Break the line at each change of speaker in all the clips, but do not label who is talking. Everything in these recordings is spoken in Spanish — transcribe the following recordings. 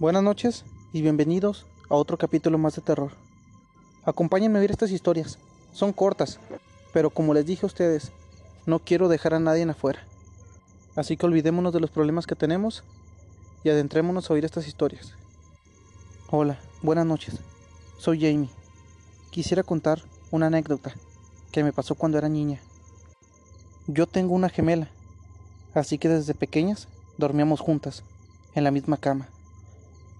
Buenas noches y bienvenidos a otro capítulo más de terror. Acompáñenme a ver estas historias. Son cortas, pero como les dije a ustedes, no quiero dejar a nadie en afuera. Así que olvidémonos de los problemas que tenemos y adentrémonos a oír estas historias. Hola, buenas noches. Soy Jamie. Quisiera contar una anécdota que me pasó cuando era niña. Yo tengo una gemela, así que desde pequeñas dormíamos juntas, en la misma cama.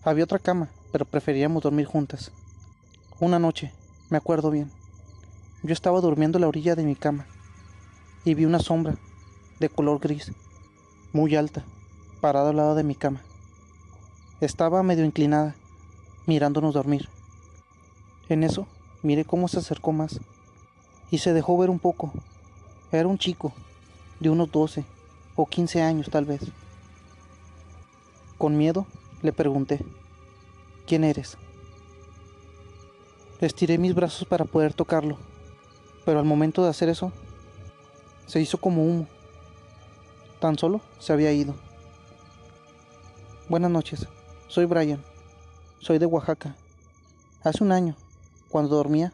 Había otra cama, pero preferíamos dormir juntas. Una noche, me acuerdo bien, yo estaba durmiendo a la orilla de mi cama y vi una sombra de color gris, muy alta, parada al lado de mi cama. Estaba medio inclinada, mirándonos dormir. En eso, miré cómo se acercó más y se dejó ver un poco. Era un chico, de unos 12 o 15 años tal vez. Con miedo, le pregunté, ¿quién eres? Estiré mis brazos para poder tocarlo, pero al momento de hacer eso, se hizo como humo. Tan solo se había ido. Buenas noches, soy Brian. Soy de Oaxaca. Hace un año, cuando dormía,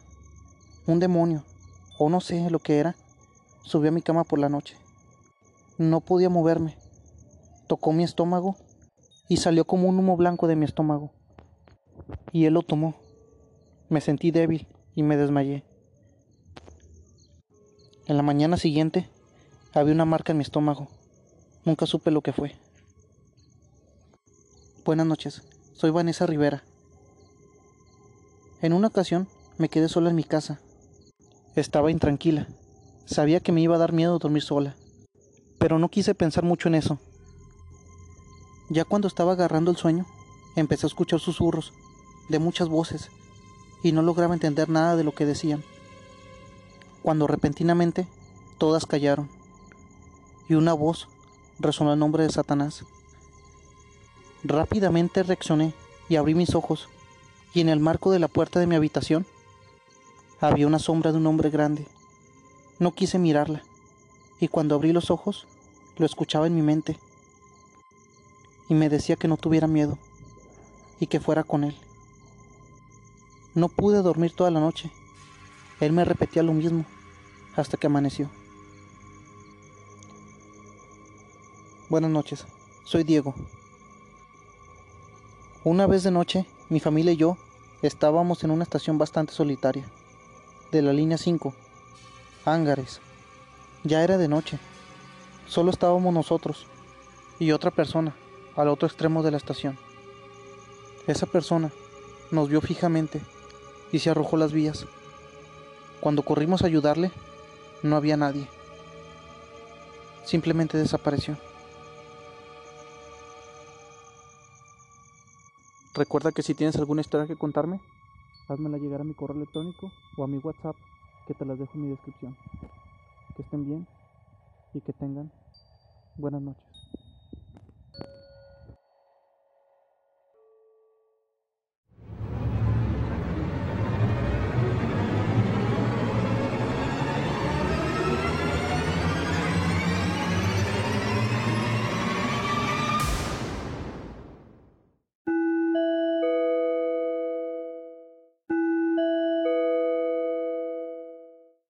un demonio, o no sé lo que era, subió a mi cama por la noche. No podía moverme. Tocó mi estómago y salió como un humo blanco de mi estómago. Y él lo tomó. Me sentí débil y me desmayé. En la mañana siguiente había una marca en mi estómago. Nunca supe lo que fue. Buenas noches, soy Vanessa Rivera. En una ocasión me quedé sola en mi casa. Estaba intranquila. Sabía que me iba a dar miedo dormir sola, pero no quise pensar mucho en eso. Ya cuando estaba agarrando el sueño, empecé a escuchar susurros de muchas voces y no lograba entender nada de lo que decían. Cuando repentinamente todas callaron y una voz resonó el nombre de Satanás. Rápidamente reaccioné y abrí mis ojos y en el marco de la puerta de mi habitación había una sombra de un hombre grande. No quise mirarla y cuando abrí los ojos lo escuchaba en mi mente y me decía que no tuviera miedo y que fuera con él. No pude dormir toda la noche. Él me repetía lo mismo hasta que amaneció. Buenas noches, soy Diego. Una vez de noche, mi familia y yo estábamos en una estación bastante solitaria, de la línea 5, Ángares. Ya era de noche, solo estábamos nosotros y otra persona al otro extremo de la estación. Esa persona nos vio fijamente y se arrojó las vías. Cuando corrimos a ayudarle, no había nadie. Simplemente desapareció. Recuerda que si tienes alguna historia que contarme, házmela llegar a mi correo electrónico o a mi WhatsApp, que te las dejo en mi descripción. Que estén bien y que tengan buenas noches.